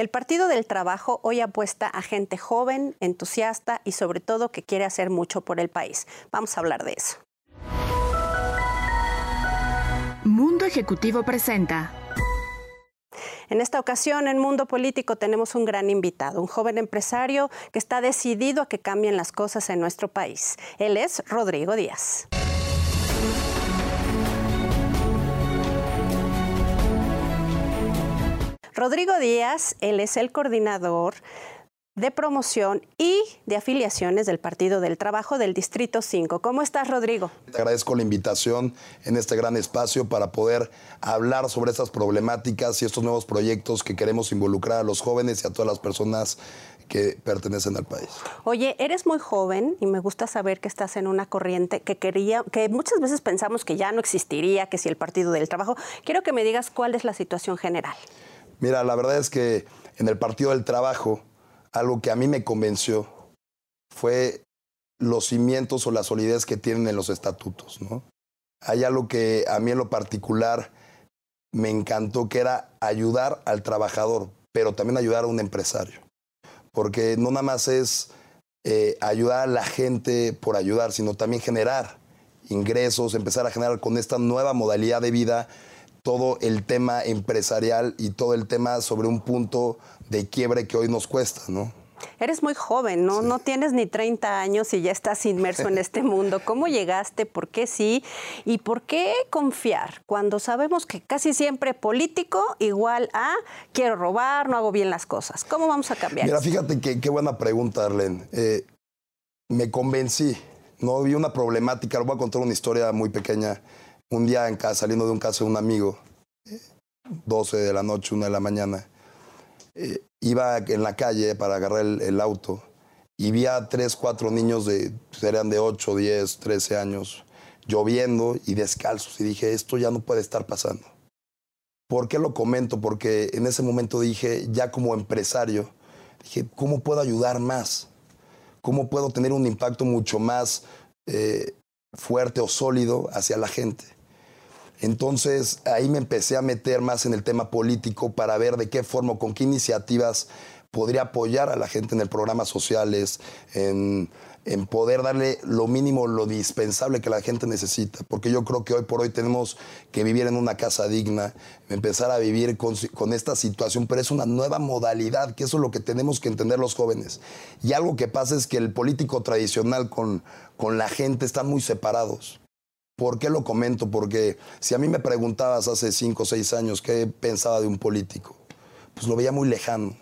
El Partido del Trabajo hoy apuesta a gente joven, entusiasta y sobre todo que quiere hacer mucho por el país. Vamos a hablar de eso. Mundo Ejecutivo presenta. En esta ocasión, en Mundo Político, tenemos un gran invitado, un joven empresario que está decidido a que cambien las cosas en nuestro país. Él es Rodrigo Díaz. Rodrigo Díaz, él es el coordinador de promoción y de afiliaciones del Partido del Trabajo del Distrito 5. ¿Cómo estás, Rodrigo? Te agradezco la invitación en este gran espacio para poder hablar sobre estas problemáticas y estos nuevos proyectos que queremos involucrar a los jóvenes y a todas las personas que pertenecen al país. Oye, eres muy joven y me gusta saber que estás en una corriente que quería, que muchas veces pensamos que ya no existiría, que si el Partido del Trabajo. Quiero que me digas cuál es la situación general. Mira, la verdad es que en el Partido del Trabajo, algo que a mí me convenció fue los cimientos o la solidez que tienen en los estatutos, ¿no? Hay algo que a mí en lo particular me encantó, que era ayudar al trabajador, pero también ayudar a un empresario. Porque no nada más es eh, ayudar a la gente por ayudar, sino también generar ingresos, empezar a generar con esta nueva modalidad de vida todo el tema empresarial y todo el tema sobre un punto de quiebre que hoy nos cuesta, ¿no? Eres muy joven, ¿no? No tienes ni 30 años y ya estás inmerso en este mundo. ¿Cómo llegaste? ¿Por qué sí? ¿Y por qué confiar cuando sabemos que casi siempre político igual a quiero robar, no hago bien las cosas? ¿Cómo vamos a cambiar? Mira, fíjate que, qué buena pregunta, Arlen. Eh, me convencí, ¿no? Vi una problemática, voy a contar una historia muy pequeña un día en casa, saliendo de un caso de un amigo, 12 de la noche, 1 de la mañana, eh, iba en la calle para agarrar el, auto y vi a tres, cuatro niños de, serían de 8, 10, 13 años, lloviendo y descalzos. Y dije, esto ya no puede estar pasando. ¿Por qué lo comento? Porque en ese momento dije, ya como empresario, dije, ¿cómo puedo ayudar más? ¿Cómo puedo tener un impacto mucho más eh, fuerte o sólido hacia la gente? Entonces ahí me empecé a meter más en el tema político para ver de qué forma, con qué iniciativas podría apoyar a la gente en el programas sociales, en, poder darle lo mínimo, lo dispensable que la gente necesita. Porque yo creo que hoy por hoy tenemos que vivir en una casa digna, empezar a vivir con, con, esta situación, pero es una nueva modalidad, que eso es lo que tenemos que entender los jóvenes. Y algo que pasa es que el político tradicional con, con la gente están muy separados. ¿Por qué lo comento? Porque si a mí me preguntabas hace cinco o seis años qué pensaba de un político, pues lo veía muy lejano.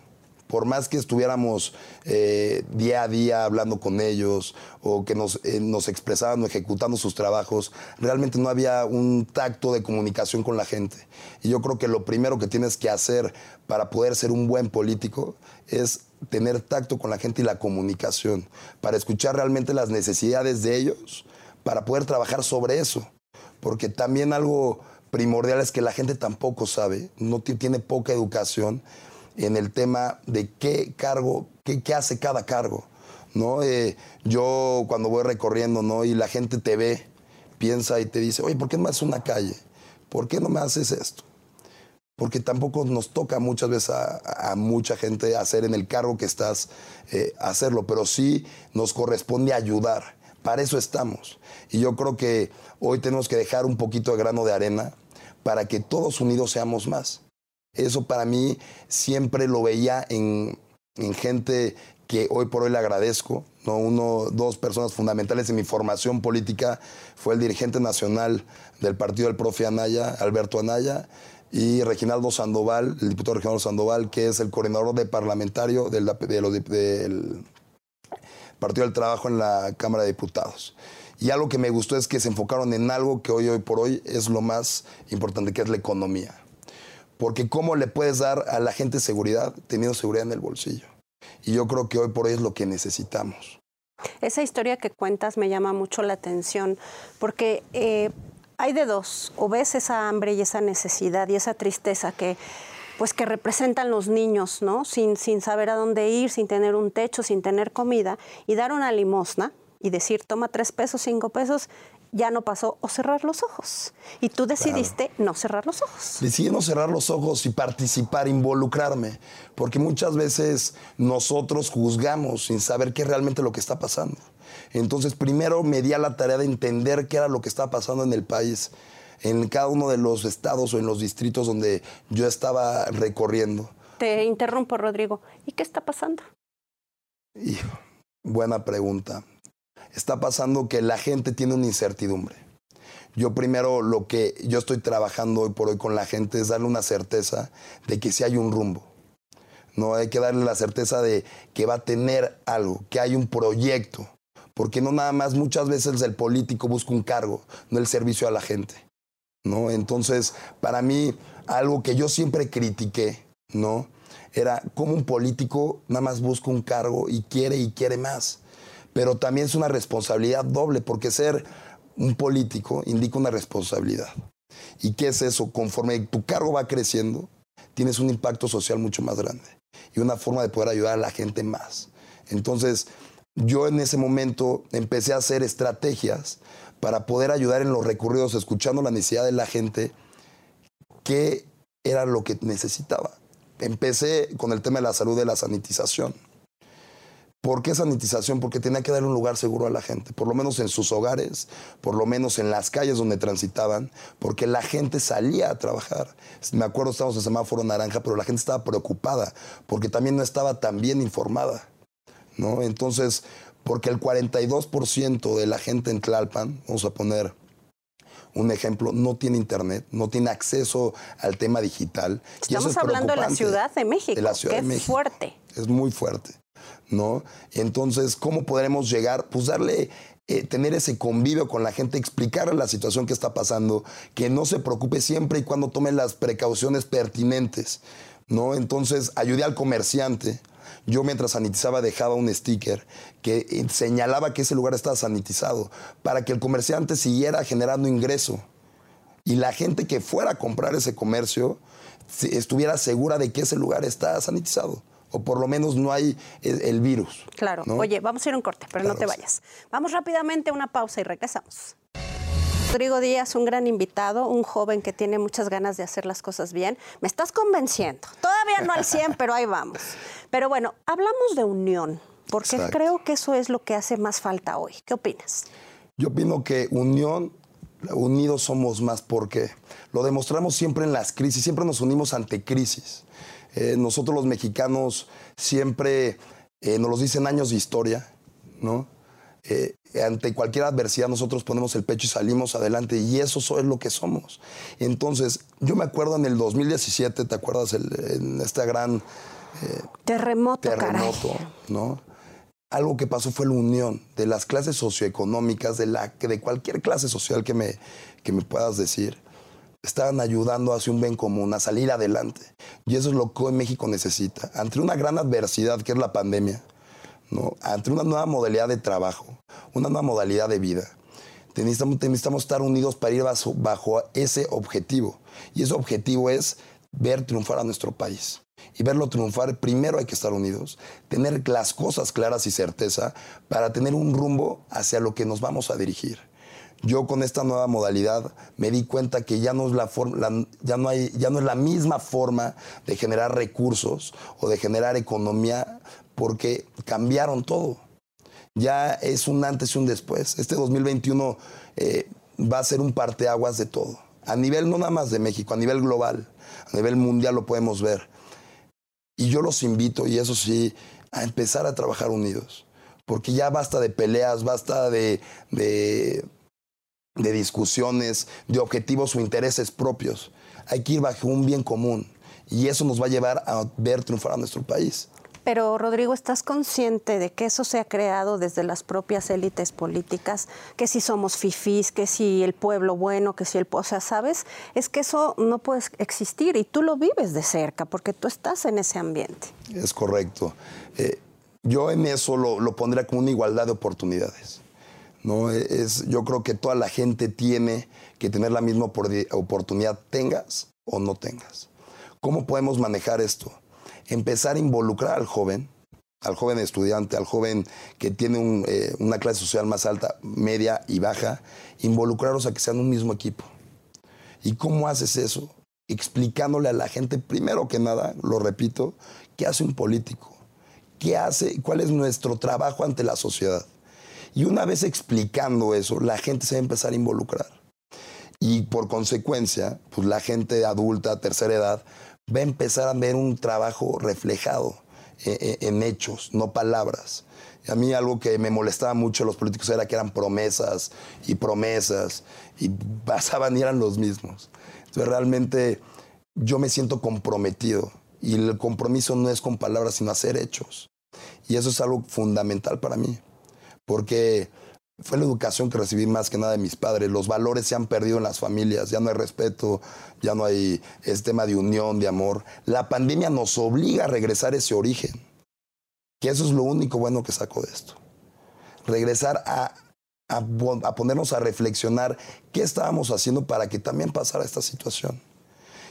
Por más que estuviéramos eh, día a día hablando con ellos o que nos, eh, nos expresaban o ejecutando sus trabajos, realmente no había un tacto de comunicación con la gente. Y yo creo que lo primero que tienes que hacer para poder ser un buen político es tener tacto con la gente y la comunicación, para escuchar realmente las necesidades de ellos para poder trabajar sobre eso. Porque también algo primordial es que la gente tampoco sabe, no tiene poca educación en el tema de qué cargo, qué, hace cada cargo. ¿no? Eh, yo cuando voy recorriendo ¿no? y la gente te ve, piensa y te dice, oye, ¿por qué no me haces una calle? ¿Por qué no me haces esto? Porque tampoco nos toca muchas veces a, mucha gente hacer en el cargo que estás, eh, hacerlo, pero sí nos corresponde ayudar. Para eso estamos. Y yo creo que hoy tenemos que dejar un poquito de grano de arena para que todos unidos seamos más. Eso para mí siempre lo veía en, gente que hoy por hoy le agradezco. ¿no? Uno, dos personas fundamentales en mi formación política fue el dirigente nacional del partido del profe Anaya, Alberto Anaya, y Reginaldo Sandoval, el diputado Reginaldo Sandoval, que es el coordinador de parlamentario del, del Partido del Trabajo en la Cámara de Diputados. Y algo que me gustó es que se enfocaron en algo que hoy, hoy por hoy es lo más importante, que es la economía. Porque ¿cómo le puedes dar a la gente seguridad teniendo seguridad en el bolsillo? Y yo creo que hoy por hoy es lo que necesitamos. Esa historia que cuentas me llama mucho la atención, porque eh, hay de dos, o ves esa hambre y esa necesidad y esa tristeza que pues que representan los niños, ¿no? Sin, sin saber a dónde ir, sin tener un techo, sin tener comida, y dar una limosna y decir, toma tres pesos, cinco pesos, ya no pasó o cerrar los ojos. Y tú decidiste no cerrar los ojos. Decidí no cerrar los ojos y participar, involucrarme, porque muchas veces nosotros juzgamos sin saber qué es realmente lo que está pasando. Entonces, primero me di a la tarea de entender qué era lo que estaba pasando en el país, en cada uno de los estados o en los distritos donde yo estaba recorriendo. Te interrumpo, Rodrigo. ¿Y qué está pasando? buena pregunta. Está pasando que la gente tiene una incertidumbre. Yo primero lo que yo estoy trabajando hoy por hoy con la gente es darle una certeza de que sí hay un rumbo. No hay que darle la certeza de que va a tener algo, que hay un proyecto. Porque no nada más muchas veces el político busca un cargo, no el servicio a la gente. ¿No? Entonces, para mí, algo que yo siempre critiqué, ¿no? Era como un político nada más busca un cargo y quiere y quiere más. Pero también es una responsabilidad doble, porque ser un político indica una responsabilidad. ¿Y qué es eso? Conforme tu cargo va creciendo, tienes un impacto social mucho más grande y una forma de poder ayudar a la gente más. Entonces, yo en ese momento empecé a hacer estrategias para poder ayudar en los recorridos, escuchando la necesidad de la gente, qué era lo que necesitaba. Empecé con el tema de la salud, de la sanitización. ¿Por qué sanitización? Porque tenía que dar un lugar seguro a la gente, por lo menos en sus hogares, por lo menos en las calles donde transitaban, porque la gente salía a trabajar. Me acuerdo, estábamos en semáforo naranja, pero la gente estaba preocupada, porque también no estaba tan bien informada. ¿no? Entonces, porque el 42% de la gente en Tlalpan, vamos a poner un ejemplo, no tiene internet, no tiene acceso al tema digital. Estamos hablando de la Ciudad de México, de la ciudad que es fuerte. Es muy fuerte, ¿no? Entonces, ¿cómo podremos llegar? Pues darle eh, tener ese convivio con la gente, explicarle la situación que está pasando, que no se preocupe siempre y cuando tome las precauciones pertinentes, ¿no? Entonces, ayude al comerciante, yo mientras sanitizaba dejaba un sticker que señalaba que ese lugar estaba sanitizado para que el comerciante siguiera generando ingreso y la gente que fuera a comprar ese comercio estuviera segura de que ese lugar está sanitizado o por lo menos no hay el, virus. Claro. Oye, vamos a ir a un corte, pero no te vayas. Vamos rápidamente a una pausa y regresamos. Rodrigo Díaz, un gran invitado, un joven que tiene muchas ganas de hacer las cosas bien. Me estás convenciendo. Todavía no al 100, pero ahí vamos. Pero bueno, hablamos de unión, porque creo que eso es lo que hace más falta hoy. ¿Qué opinas? Yo opino que unión, unidos somos más, porque lo demostramos siempre en las crisis, siempre nos unimos ante crisis. Eh, nosotros los mexicanos siempre eh, nos los dicen años de historia, ¿no? Eh, ante cualquier adversidad nosotros ponemos el pecho y salimos adelante y eso es lo que somos. Entonces, yo me acuerdo en el 2017, ¿te acuerdas? en este gran eh, terremoto, terremoto ¿no? Algo que pasó fue la unión de las clases socioeconómicas, de, la, de cualquier clase social que me, que me puedas decir, estaban ayudando hacia un bien común, a salir adelante. Y eso es lo que hoy México necesita. Ante una gran adversidad que es la pandemia, ¿no? ante una nueva modalidad de trabajo, una nueva modalidad de vida. Necesitamos, estar unidos para ir bajo, bajo, ese objetivo. Y ese objetivo es ver triunfar a nuestro país. Y verlo triunfar, primero hay que estar unidos, tener las cosas claras y certeza para tener un rumbo hacia lo que nos vamos a dirigir. Yo con esta nueva modalidad me di cuenta que ya no es la, ya no hay, ya no es la misma forma de generar recursos o de generar economía porque cambiaron todo. Ya es un antes y un después. Este 2021 eh, va a ser un parteaguas de todo. A nivel no nada más de México, a nivel global, a nivel mundial lo podemos ver. Y yo los invito, y eso sí, a empezar a trabajar unidos. Porque ya basta de peleas, basta de, de, de discusiones, de objetivos o intereses propios. Hay que ir bajo un bien común. Y eso nos va a llevar a ver triunfar a nuestro país. Pero Rodrigo, ¿estás consciente de que eso se ha creado desde las propias élites políticas? Que si somos fifís, que si el pueblo bueno, que si el... O sea, ¿sabes? Es que eso no puede existir y tú lo vives de cerca porque tú estás en ese ambiente. Es correcto. Eh, yo en eso lo, lo, pondría como una igualdad de oportunidades. ¿no? Es, yo creo que toda la gente tiene que tener la misma oportunidad, tengas o no tengas. ¿Cómo podemos manejar esto? Empezar a involucrar al joven, al joven estudiante, al joven que tiene eh, una clase social más alta, media y baja, involucrarlos a que sean un mismo equipo. ¿Y cómo haces eso? Explicándole a la gente, primero que nada, lo repito, qué hace un político, qué hace, cuál es nuestro trabajo ante la sociedad. Y una vez explicando eso, la gente se va a empezar a involucrar. Y por consecuencia, pues la gente adulta, tercera edad, va a empezar a ver un trabajo reflejado eh, eh, en, hechos, no palabras. A mí algo que me molestaba mucho a los políticos era que eran promesas y promesas y pasaban y eran los mismos. Entonces realmente yo me siento comprometido y el compromiso no es con palabras sino hacer hechos. Y eso es algo fundamental para mí, porque fue la educación que recibí más que nada de mis padres. Los valores se han perdido en las familias, ya no hay respeto, ya no hay ese tema de unión, de amor. La pandemia nos obliga a regresar a ese origen, que eso es lo único bueno que saco de esto. Regresar a, a ponernos a reflexionar qué estábamos haciendo para que también pasara esta situación.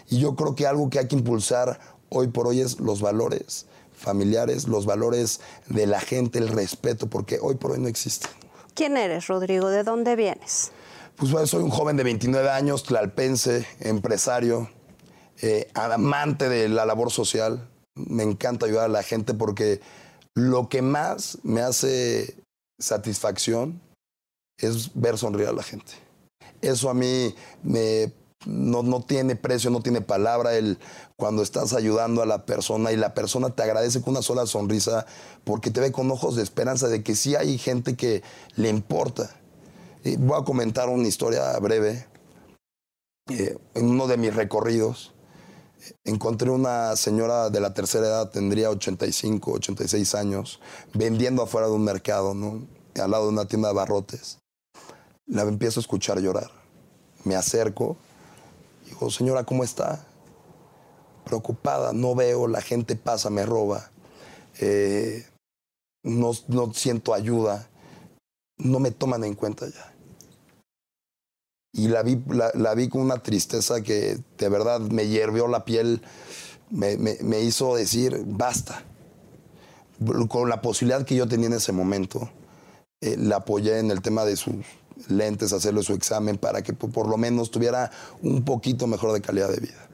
Y yo creo que algo que hay que impulsar hoy por hoy es los valores familiares, los valores de la gente, el respeto, porque hoy por hoy no existen. ¿Quién eres, Rodrigo? ¿De dónde vienes? Pues bueno, soy un joven de 29 años, tlalpense, empresario, eh, amante de la labor social. Me encanta ayudar a la gente porque lo que más me hace satisfacción es ver sonreír a la gente. Eso a mí me, no, no, tiene precio, no tiene palabra. El, cuando estás ayudando a la persona y la persona te agradece con una sola sonrisa porque te ve con ojos de esperanza de que sí hay gente que le importa. voy a comentar una historia breve. Eh, en uno de mis recorridos encontré una señora de la tercera edad, tendría 85, 86 años, vendiendo afuera de un mercado, al lado de una tienda de barrotes. La empiezo a escuchar llorar. Me acerco. Digo, señora, ¿cómo está? preocupada, no veo, la gente pasa, me roba, eh, no, siento ayuda, no me toman en cuenta ya. Y la vi, la, vi con una tristeza que de verdad me hiervió la piel, me, hizo decir, basta. Con la posibilidad que yo tenía en ese momento, eh, la apoyé en el tema de sus lentes, hacerle su examen para que por lo menos tuviera un poquito mejor de calidad de vida.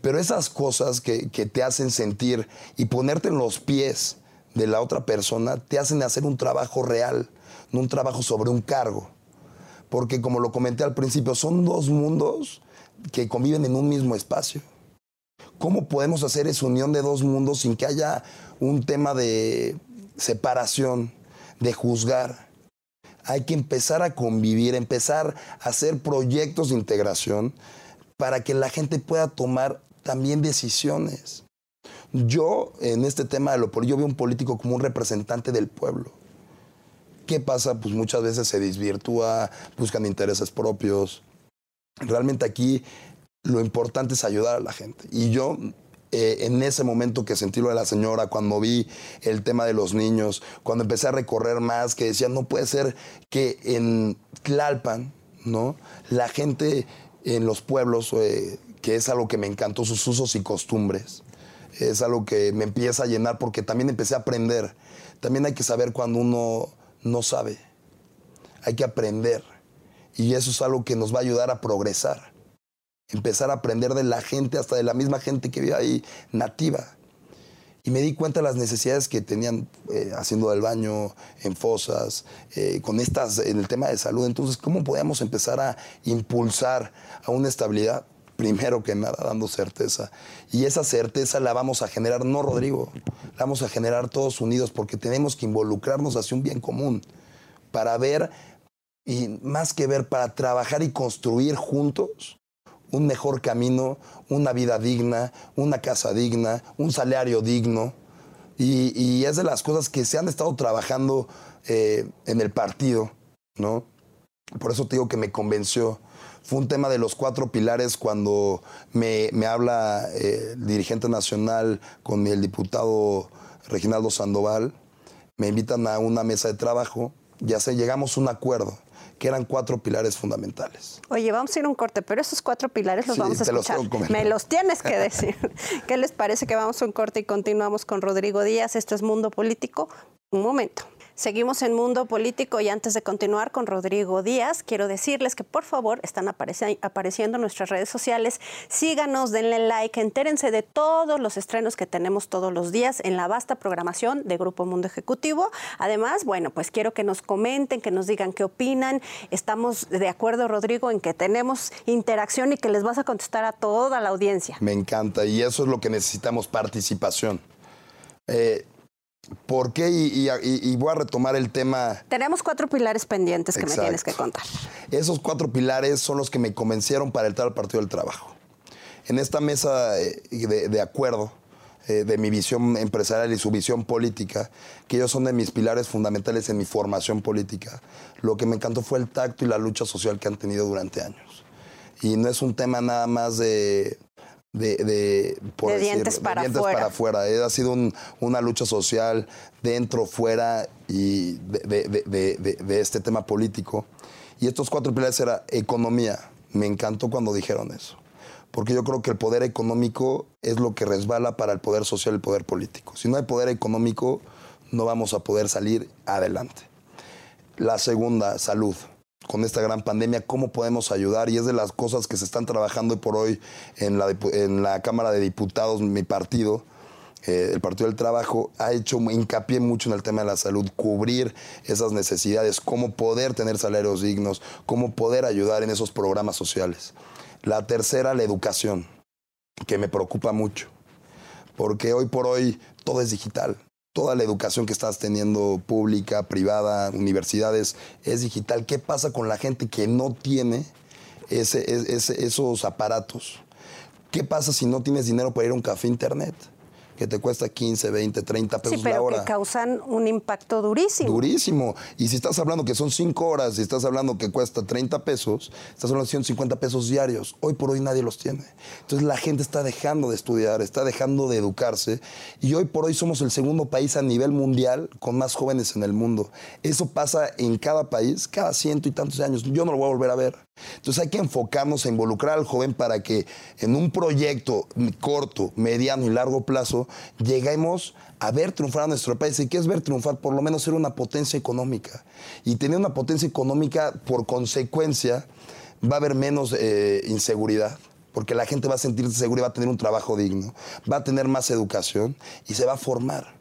Pero esas cosas que, te hacen sentir y ponerte en los pies de la otra persona te hacen hacer un trabajo real, no un trabajo sobre un cargo. Porque como lo comenté al principio, son dos mundos que conviven en un mismo espacio. ¿Cómo podemos hacer esa unión de dos mundos sin que haya un tema de separación, de juzgar? Hay que empezar a convivir, empezar a hacer proyectos de integración para que la gente pueda tomar también decisiones. Yo, en este tema de lo político, yo veo un político como un representante del pueblo. ¿Qué pasa? Pues muchas veces se desvirtúa, buscan intereses propios. Realmente aquí lo importante es ayudar a la gente. Y yo, eh, en ese momento que sentí lo de la señora, cuando vi el tema de los niños, cuando empecé a recorrer más, que decía, no puede ser que en Tlalpan, ¿no? La gente en los pueblos eh, que es algo que me encantó, sus usos y costumbres. Es algo que me empieza a llenar porque también empecé a aprender. También hay que saber cuando uno no sabe. Hay que aprender. Y eso es algo que nos va a ayudar a progresar. Empezar a aprender de la gente, hasta de la misma gente que vive ahí nativa. Y me di cuenta de las necesidades que tenían eh, haciendo del baño, en fosas, eh, con estas, en el tema de salud. Entonces, ¿cómo podíamos empezar a impulsar a una estabilidad? primero que nada, dando certeza. Y esa certeza la vamos a generar, no Rodrigo, la vamos a generar todos unidos porque tenemos que involucrarnos hacia un bien común para ver, y más que ver, para trabajar y construir juntos un mejor camino, una vida digna, una casa digna, un salario digno. Y, es de las cosas que se han estado trabajando eh, en el partido, ¿no? Por eso te digo que me convenció fue un tema de los cuatro pilares cuando me, habla eh, el dirigente nacional con el diputado Reginaldo Sandoval. Me invitan a una mesa de trabajo, ya sé, llegamos a un acuerdo. Que eran cuatro pilares fundamentales. Oye, vamos a ir a un corte, pero esos cuatro pilares los vamos a escuchar. Me los tienes que decir. ¿Qué les parece que vamos a un corte y continuamos con Rodrigo Díaz? Esto es Mundo Político. Un momento. Seguimos en Mundo Político y antes de continuar con Rodrigo Díaz, quiero decirles que por favor están apareciendo en nuestras redes sociales. Síganos, denle like, entérense de todos los estrenos que tenemos todos los días en la vasta programación de Grupo Mundo Ejecutivo. Además, bueno, pues quiero que nos comenten, que nos digan qué opinan. Estamos de acuerdo, Rodrigo, en que tenemos interacción y que les vas a contestar a toda la audiencia. Me encanta y eso es lo que necesitamos, participación. Eh, ¿Por qué? Y, voy a retomar el tema. Tenemos cuatro pilares pendientes que me tienes que contar. Esos cuatro pilares son los que me convencieron para entrar al Partido del Trabajo. En esta mesa eh, de, acuerdo eh, de mi visión empresarial y su visión política, que ellos son de mis pilares fundamentales en mi formación política, lo que me encantó fue el tacto y la lucha social que han tenido durante años. Y no es un tema nada más de, de, dientes, para, afuera. Ha sido una lucha social dentro, fuera y de, este tema político. Y estos cuatro pilares era economía. Me encantó cuando dijeron eso. Porque yo creo que el poder económico es lo que resbala para el poder social y el poder político. Si no hay poder económico, no vamos a poder salir adelante. La segunda, salud con esta gran pandemia, cómo podemos ayudar y es de las cosas que se están trabajando hoy por hoy en la, en la Cámara de Diputados, mi partido, eh, el Partido del Trabajo, ha hecho hincapié mucho en el tema de la salud, cubrir esas necesidades, cómo poder tener salarios dignos, cómo poder ayudar en esos programas sociales. La tercera, la educación, que me preocupa mucho, porque hoy por hoy todo es digital toda la educación que estás teniendo pública, privada, universidades, es digital. ¿Qué pasa con la gente que no tiene esos aparatos? ¿Qué pasa si no tienes dinero para ir a un café internet? Que te cuesta 15, 20, 30 pesos sí, pero la hora. que causan un impacto durísimo. Durísimo. Y si estás hablando que son 5 horas, si estás hablando que cuesta 30 pesos, estás hablando de 150 pesos diarios. Hoy por hoy nadie los tiene. Entonces la gente está dejando de estudiar, está dejando de educarse. Y hoy por hoy somos el segundo país a nivel mundial con más jóvenes en el mundo. Eso pasa en cada país, cada ciento y tantos años. Yo no lo voy a volver a ver. Entonces hay que enfocarnos a involucrar al joven para que en un proyecto corto, mediano y largo plazo lleguemos a ver triunfar a nuestro país. ¿Y qué es ver triunfar? Por lo menos ser una potencia económica. Y tener una potencia económica, por consecuencia, va a haber menos eh, inseguridad porque la gente va a sentirse segura y va a tener un trabajo digno, va a tener más educación y se va a formar.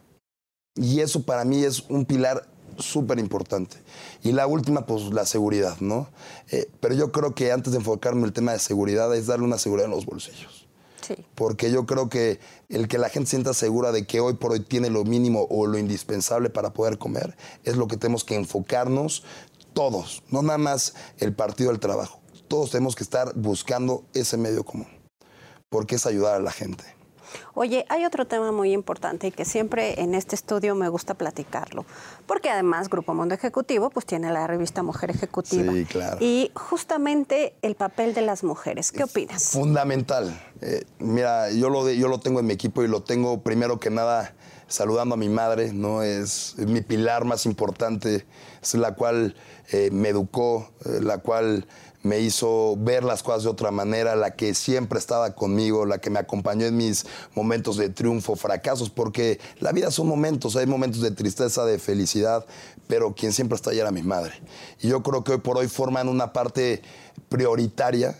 Y eso para mí es un pilar súper importante. Y la última, pues la seguridad, ¿no? Eh, pero yo creo que antes de enfocarme en el tema de seguridad es darle una seguridad en los bolsillos. Sí. Porque yo creo que el que la gente sienta segura de que hoy por hoy tiene lo mínimo o lo indispensable para poder comer es lo que tenemos que enfocarnos todos, no nada más el partido del trabajo. Todos tenemos que estar buscando ese medio común, porque es ayudar a la gente. Oye, hay otro tema muy importante y que siempre en este estudio me gusta platicarlo, porque además Grupo Mundo Ejecutivo pues tiene la revista Mujer Ejecutiva. Sí, claro. Y justamente el papel de las mujeres, ¿qué opinas? Fundamental. Eh, mira, yo lo, yo lo tengo en mi equipo y lo tengo primero que nada saludando a mi madre, ¿no? Es, mi pilar más importante, es la cual eh, me educó, eh, la cual me hizo ver las cosas de otra manera, la que siempre estaba conmigo, la que me acompañó en mis momentos de triunfo, fracasos, porque la vida son momentos, hay momentos de tristeza, de felicidad, pero quien siempre está ahí era mi madre. Y yo creo que hoy por hoy forman una parte prioritaria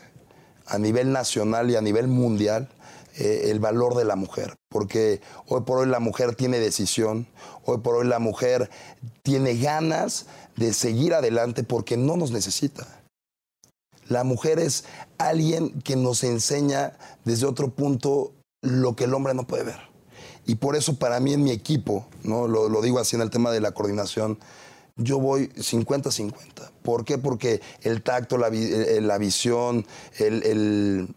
a nivel nacional y a nivel mundial eh, el valor de la mujer, porque hoy por hoy la mujer tiene decisión, hoy por hoy la mujer tiene ganas de seguir adelante porque no nos necesita la mujer es alguien que nos enseña desde otro punto lo que el hombre no puede ver. Y por eso para mí en mi equipo, ¿no? lo, digo así en el tema de la coordinación, yo voy 50-50. ¿Por qué? Porque el tacto, la, eh, visión, el, el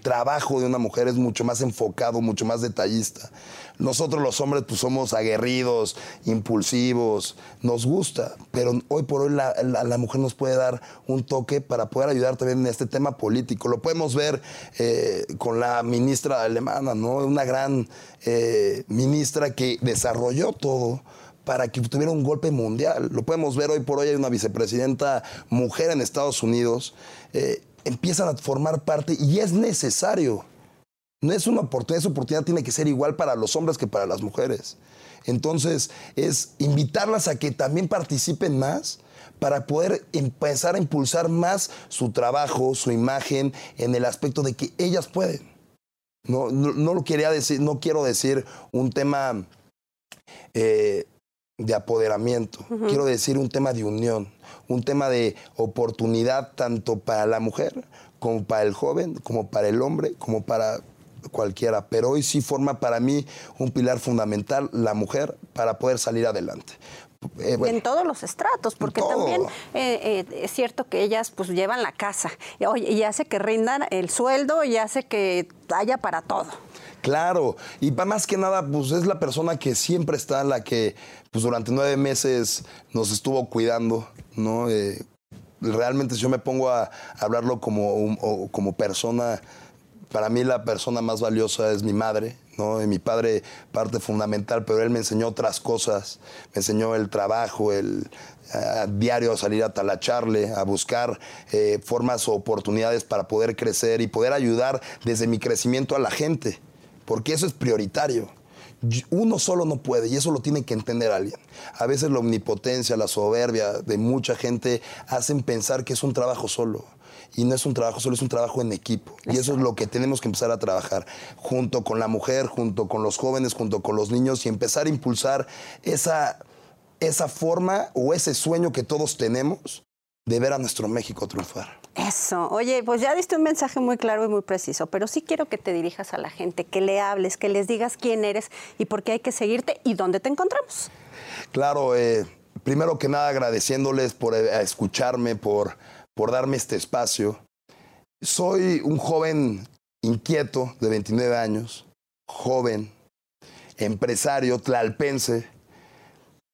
trabajo de una mujer es mucho más enfocado, mucho más detallista. Nosotros los hombres pues somos aguerridos, impulsivos, nos gusta, pero hoy por hoy la, mujer nos puede dar un toque para poder ayudar también en este tema político. Lo podemos ver eh, con la ministra alemana, ¿no? Una gran eh, ministra que desarrolló todo para que tuviera un golpe mundial. Lo podemos ver hoy por hoy, hay una vicepresidenta mujer en Estados Unidos. Eh, empiezan a formar parte y es necesario. No es una oportunidad, esa oportunidad tiene que ser igual para los hombres que para las mujeres. Entonces, es invitarlas a que también participen más para poder empezar a impulsar más su trabajo, su imagen, en el aspecto de que ellas pueden. No, no, lo quería decir, no quiero decir un tema eh, de apoderamiento, quiero decir un tema de unión, un tema de oportunidad tanto para la mujer como para el joven, como para el hombre, como para cualquiera, pero hoy sí forma para mí un pilar fundamental la mujer para poder salir adelante. Eh, en todos los estratos, porque también eh, eh, es cierto que ellas pues llevan la casa. Y, hace que rindan el sueldo y hace que haya para todo. Claro, y más que nada, pues es la persona que siempre está, la que pues durante nueve meses nos estuvo cuidando, ¿no? realmente si yo me pongo a hablarlo como, como persona, para mí la persona más valiosa es mi madre, ¿no? mi padre parte fundamental, pero él me enseñó otras cosas, me enseñó el trabajo, el diario salir a talacharle, a buscar eh, formas o oportunidades para poder crecer y poder ayudar desde mi crecimiento a la gente, porque eso es prioritario. Uno solo no puede y eso lo tiene que entender alguien. A veces la omnipotencia, la soberbia de mucha gente hacen pensar que es un trabajo solo y no es un trabajo solo, es un trabajo en equipo. Y eso es lo que tenemos que empezar a trabajar junto con la mujer, junto con los jóvenes, junto con los niños y empezar a impulsar esa, esa forma o ese sueño que todos tenemos de ver a nuestro México triunfar. Eso. Oye, pues ya diste un mensaje muy claro y muy preciso, pero sí quiero que te dirijas a la gente, que le hables, que les digas quién eres y por qué hay que seguirte y dónde te encontramos. Claro, eh, primero que nada agradeciéndoles por eh, escucharme, por por darme este espacio. Soy un joven inquieto de 29 años, joven, empresario, tlalpense,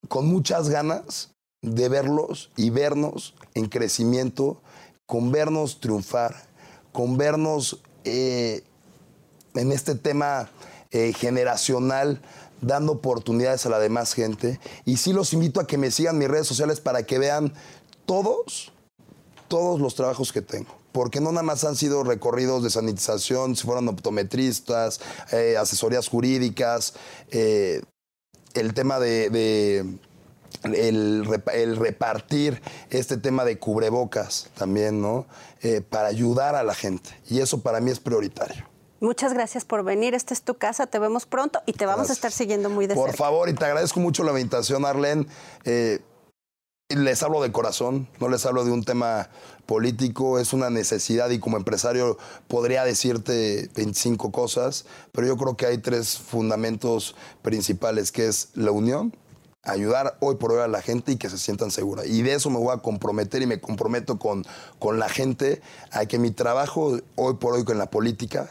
con muchas ganas de verlos y vernos en crecimiento, con vernos triunfar, con vernos eh, en este tema eh, generacional dando oportunidades a la demás gente. Y sí los invito a que me sigan mis redes sociales para que vean todos todos los trabajos que tengo. Porque no nada más han sido recorridos de sanitización, si fueron optometristas, eh, asesorías jurídicas, el tema de, el, repartir este tema de cubrebocas también, ¿no? Eh, para ayudar a la gente. Y eso para mí es prioritario. Muchas gracias por venir. Esta es tu casa. Te vemos pronto y te vamos a estar siguiendo muy de cerca. Por favor, y te agradezco mucho la invitación, Arlen les hablo de corazón, no les hablo de un tema político, es una necesidad y como empresario podría decirte 25 cosas, pero yo creo que hay tres fundamentos principales, que es la unión, ayudar hoy por hoy a la gente y que se sientan seguras. Y de eso me voy a comprometer y me comprometo con, con la gente a que mi trabajo hoy por hoy con la política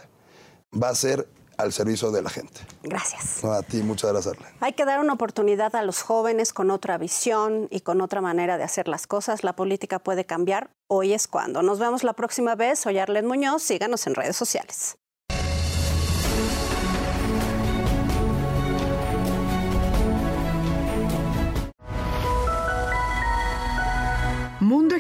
va a ser al servicio de la gente. Gracias. a ti, muchas gracias. Hay que dar una oportunidad a los jóvenes con otra visión y con otra manera de hacer las cosas. La política puede cambiar. Hoy es cuando. Nos vemos la próxima vez. Soy Arlen Muñoz. Síganos en redes sociales. Mundo